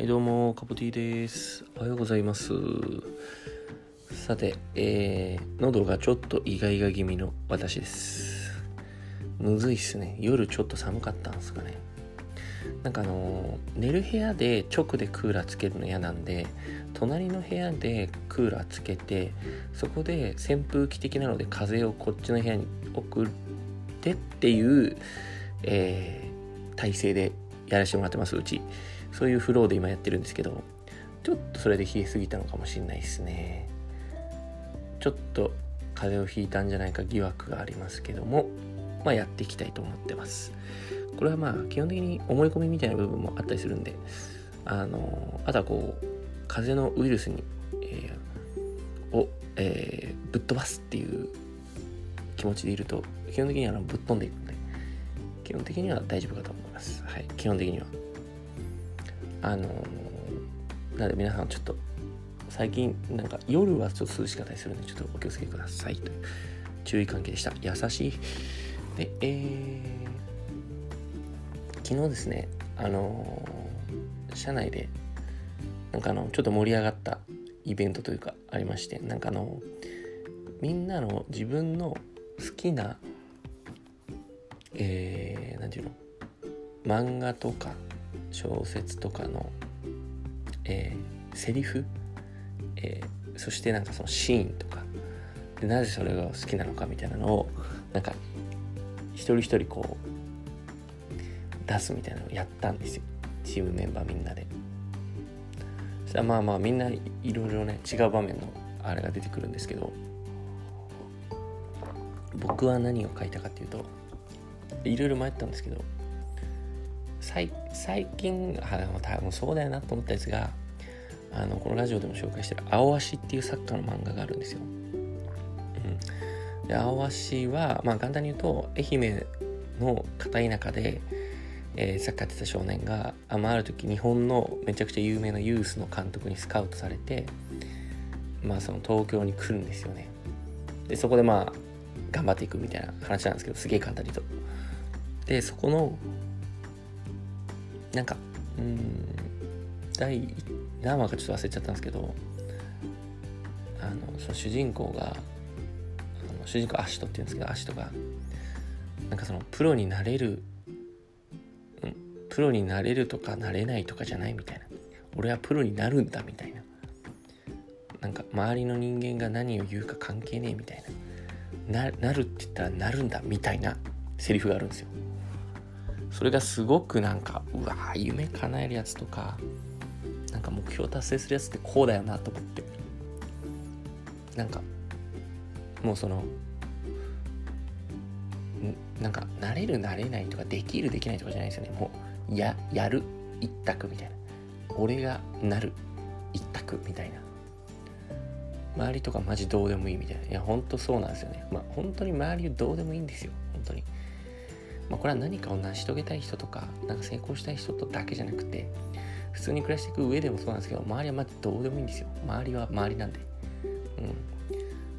はいどうもカポティです。おはようございます。さて、えー、喉がちょっとイガイガ気味の私です。むずいっすね。夜ちょっと寒かったんですかね。なんかあのー、寝る部屋で直でクーラーつけるの嫌なんで隣の部屋でクーラーつけてそこで扇風機的なので風をこっちの部屋に送ってっていう、えー、体勢でやらせてもらってますうち。そういうフローで今やってるんですけどちょっとそれで冷えすぎたのかもしれないですね。ちょっと風邪をひいたんじゃないか疑惑がありますけどもまあやっていきたいと思ってます。これはまあ基本的に思い込みみたいな部分もあったりするんであのあとはこう風邪のウイルスに、えー、を、えー、ぶっ飛ばすっていう気持ちでいると基本的にはぶっ飛んでいくんで基本的には大丈夫かと思います。はい。基本的には。あのなので皆さんちょっと最近なんか夜はちょっと涼しかったりするのでちょっとお気をつけくださいという注意喚起でした。優しい。でえー、昨日ですねあの社内でなんかあのちょっと盛り上がったイベントというかありましてなんかあのみんなの自分の好きなえー、なんていうの漫画とか小説とかの、えー、セリフ、えー、そしてなんかそのシーンとか。でなぜそれが好きなのかみたいなのをなんか一人一人こう出すみたいなのをやったんですよ。チームメンバーみんなで。そしたらまあまあみんないろいろね違う場面のあれが出てくるんですけど。僕は何を書いたかっていうといろいろ迷ったんですけど最近あ多分そうだよなと思ったやつがあのこのラジオでも紹介してる「青足」っていうサッカーの漫画があるんですよ。うん、で青足は、まあ、簡単に言うと愛媛の片田舎で、えー、サッカーやってた少年があ,、まあ、ある時日本のめちゃくちゃ有名なユースの監督にスカウトされて、まあ、その東京に来るんですよね。でそこでまあ頑張っていくみたいな話なんですけどすげえ簡単にと。でそこのなんかうん第何話かちょっと忘れちゃったんですけどあのその主人公があの主人公アシトって言うんですけどアシトがなんかそのプロになれる、うん、プロになれるとかなれないとかじゃないみたいな。俺はプロになるんだみたいな。なんか周りの人間が何を言うか関係ねえみたいななるって言ったらなるんだみたいなセリフがあるんですよ。それがすごくなんかうわ夢叶えるやつとかなんか目標達成するやつってこうだよなと思って。なんかもうそのなんかなれるなれないとかできるできないとかじゃないですよね。もうややる一択みたいな。俺がなる一択みたいな。周りとかマジどうでもいいみたいな。いやほんとそうなんですよね。まあ本当に周りどうでもいいんですよ。本当に。まあ、これは何かを成し遂げたい人とかなんか成功したい人とだけじゃなくて普通に暮らしていく上でもそうなんですけど周りはまずどうでもいいんですよ。周りは周りなんで。うん。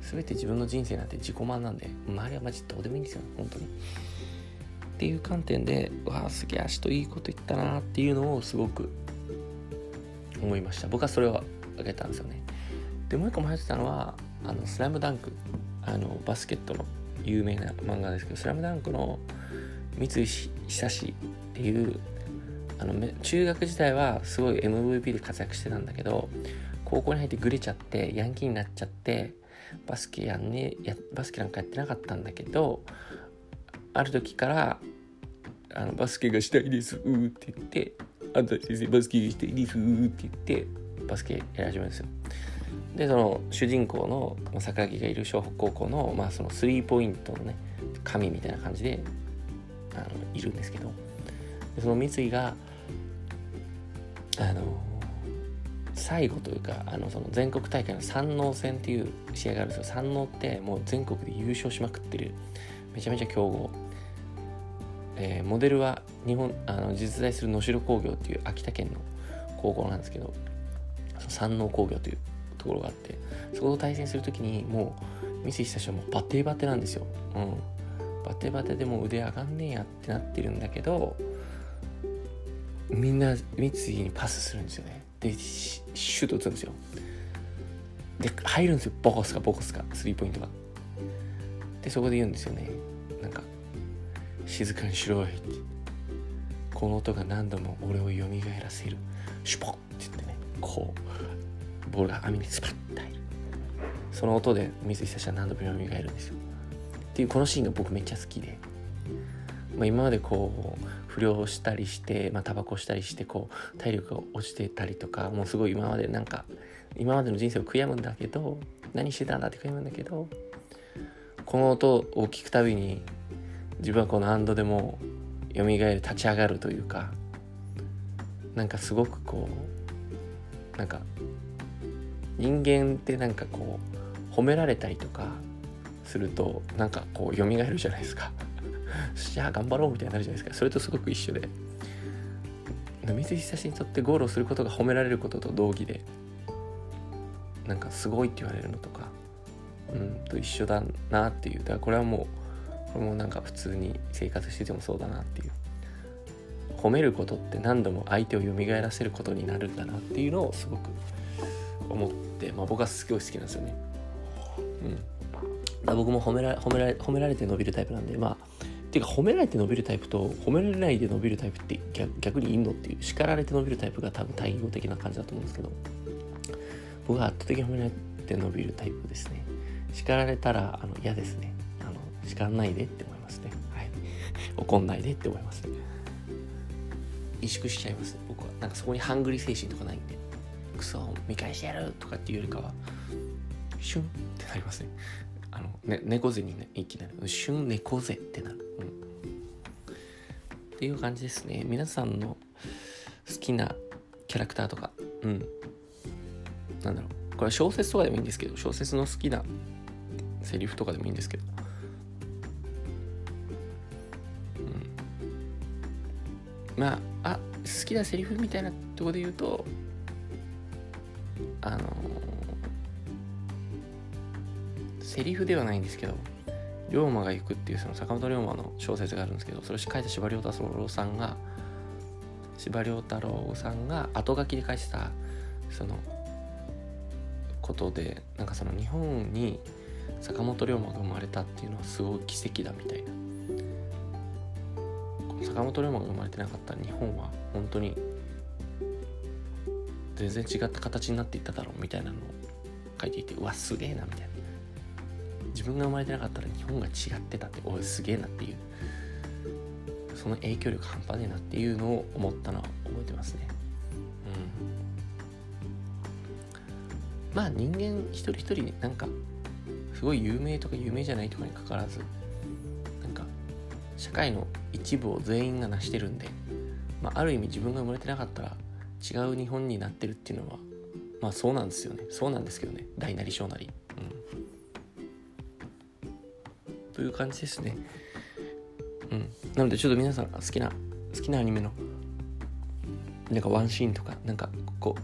全て自分の人生なんて自己満なんで周りはマジどうでもいいんですよ。本当に。っていう観点でわあすげえ足といいこと言ったなっていうのをすごく思いました。僕はそれをあげたんですよね。でもう一個迷ってたのはあのスラムダンク。あのバスケットの有名な漫画ですけどスラムダンクの三井久志っていうあの中学時代はすごい MVP で活躍してたんだけど高校に入ってグレちゃってヤンキーになっちゃってバスケやんねやバスケなんかやってなかったんだけどある時からあのバスケがしたいですって言ってあんた先生バスケがしたいですって言ってバスケやり始めるんですよ。でその主人公の桜木がいる湘北高校の,、まあそのスリーポイントのね神みたいな感じであのいるんですけど。その三井があの最後というかあのその全国大会の山王戦っていう試合があるんですよ。山王ってもう全国で優勝しまくってるめちゃめちゃ強豪、えー、モデルは日本あの実在する能代工業っていう秋田県の高校なんですけど山王工業というところがあってそこと対戦する時にもう三井久志はもうバテバッテなんですよ、うん、バテバテでも腕上がんねえやってなってるんだけどみんな三井にパスするんですよね。でシュート打つんですよ。で入るんですよ。ボコスかボコスかスリーポイントが。でそこで言うんですよね。なんか静かにしろい。ってこの音が何度も俺を蘇らせる。シュポッって言ってねこうボールが網にスパッて入る。その音で三井久志は何度も蘇るんですよ。っていうこのシーンが僕めっちゃ好きで、まあ、今までこう不良したりしてまあタバコしたりしてこう体力が落ちてたりとかもうすごい今までなんか今までの人生を悔やむんだけど何してたんだって悔やむんだけどこの音を聞くたびに自分はこの安堵でも蘇る立ち上がるというかなんかすごくこうなんか人間ってなんかこう褒められたりとかするとなんかこう蘇るじゃないですか。じゃあ頑張ろうみたいになるじゃないですか。それとすごく一緒で。三井久志にとってゴールをすることが褒められることと同義でなんかすごいって言われるのとかうんと一緒だなっていう。だからこれはもうこれもなんか普通に生活しててもそうだなっていう。褒めることって何度も相手を蘇らせることになるんだなっていうのをすごく思って、まあ、僕はすごい好きなんですよね。うん、僕も褒めら褒めら褒められて伸びるタイプなんでまあっていうか褒められて伸びるタイプと褒められないで伸びるタイプって逆にいんのっていう叱られて伸びるタイプが多分対応的な感じだと思うんですけど僕は圧倒的に褒められて伸びるタイプですね。叱られたらあの嫌ですね。あの叱らないでって思いますね。はい。怒んないでって思いますね。萎縮しちゃいます僕は。なんかそこにハングリー精神とかないんでクソ見返してやるとかっていうよりかはシュンってなりますね。あの、ね、猫背に、ね、いきなりシュン猫背ってなる、うん、っていう感じですね。皆さんの好きなキャラクターとか。うん。なんだろう。これは小説とかでもいいんですけど小説の好きなセリフとかでもいいんですけど、うん、まああ好きなセリフみたいなとこで言うとあのセリフではないんですけど龍馬が行くっていうその坂本龍馬の小説があるんですけどそれを書いた司馬遼太郎さんが司馬遼太郎さんが後書きで書いてたそのことでなんかその日本に坂本龍馬が生まれたっていうのはすごい奇跡だみたいな。坂本龍馬が生まれてなかったら日本は本当に全然違った形になっていっただろうみたいなのを書いていてうわすげえなみたいな。自分が生まれてなかったら日本が違ってたっておいすげえなっていうその影響力半端ねえなっていうのを思ったのは覚えてますね。うん。まあ人間一人一人なんかすごい有名とか有名じゃないとかにかかわらずなんか社会の一部を全員が成してるんで、まあ、ある意味自分が生まれてなかったら違う日本になってるっていうのはまあそうなんですよね。そうなんですけどね。大なり小なり。ういう感じですね。うん。なのでちょっと皆さん好きな好きなアニメのなんかワンシーンとかなんかここ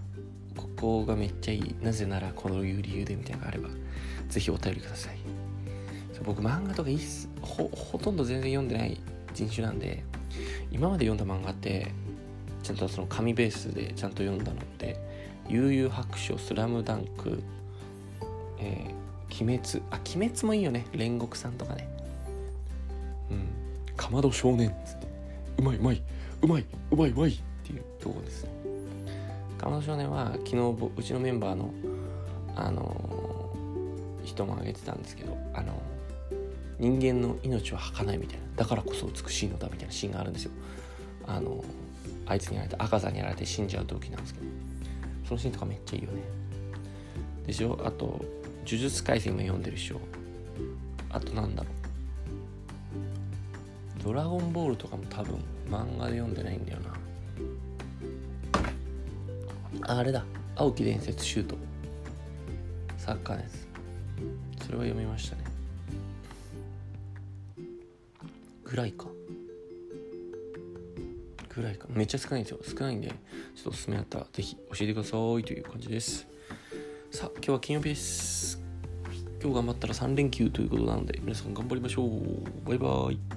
ここがめっちゃいいなぜならこのいう理由でみたいなのがあればぜひお便りください。僕漫画とかいっほほとんど全然読んでない人種なんで今まで読んだ漫画ってちゃんとその紙ベースでちゃんと読んだのって「悠々白書」「スラムダンク」えー、鬼滅」あ鬼滅もいいよね。煉獄さんとかね。うん「かまど少年」っつって「うまいうまい。うまいうまいうまい」っていうとこです。ねかまど少年は昨日うちのメンバーのあのー、人も挙げてたんですけどあの人間の命は儚いみたいな。だからこそ美しいのだみたいなシーンがあるんですよ。あのーあいつにやられて赤座にやられて死んじゃう時なんですけど。そのシーンとかめっちゃいいよね。でしょ？あと呪術廻戦も読んでるでしょ。あとなんだろう。ドラゴンボールとかも多分漫画で読んでないんだよな。あれだ。青木伝説シュート。サッカーのやつ。それは読みましたね。ぐらいか。ぐらいか。めっちゃ少ないんですよ。少ないんでちょっとおすすめあったらぜひ教えてください。という感じです。さあ今日は金曜日です。今日頑張ったら3連休ということなので皆さん頑張りましょう。バイバイ。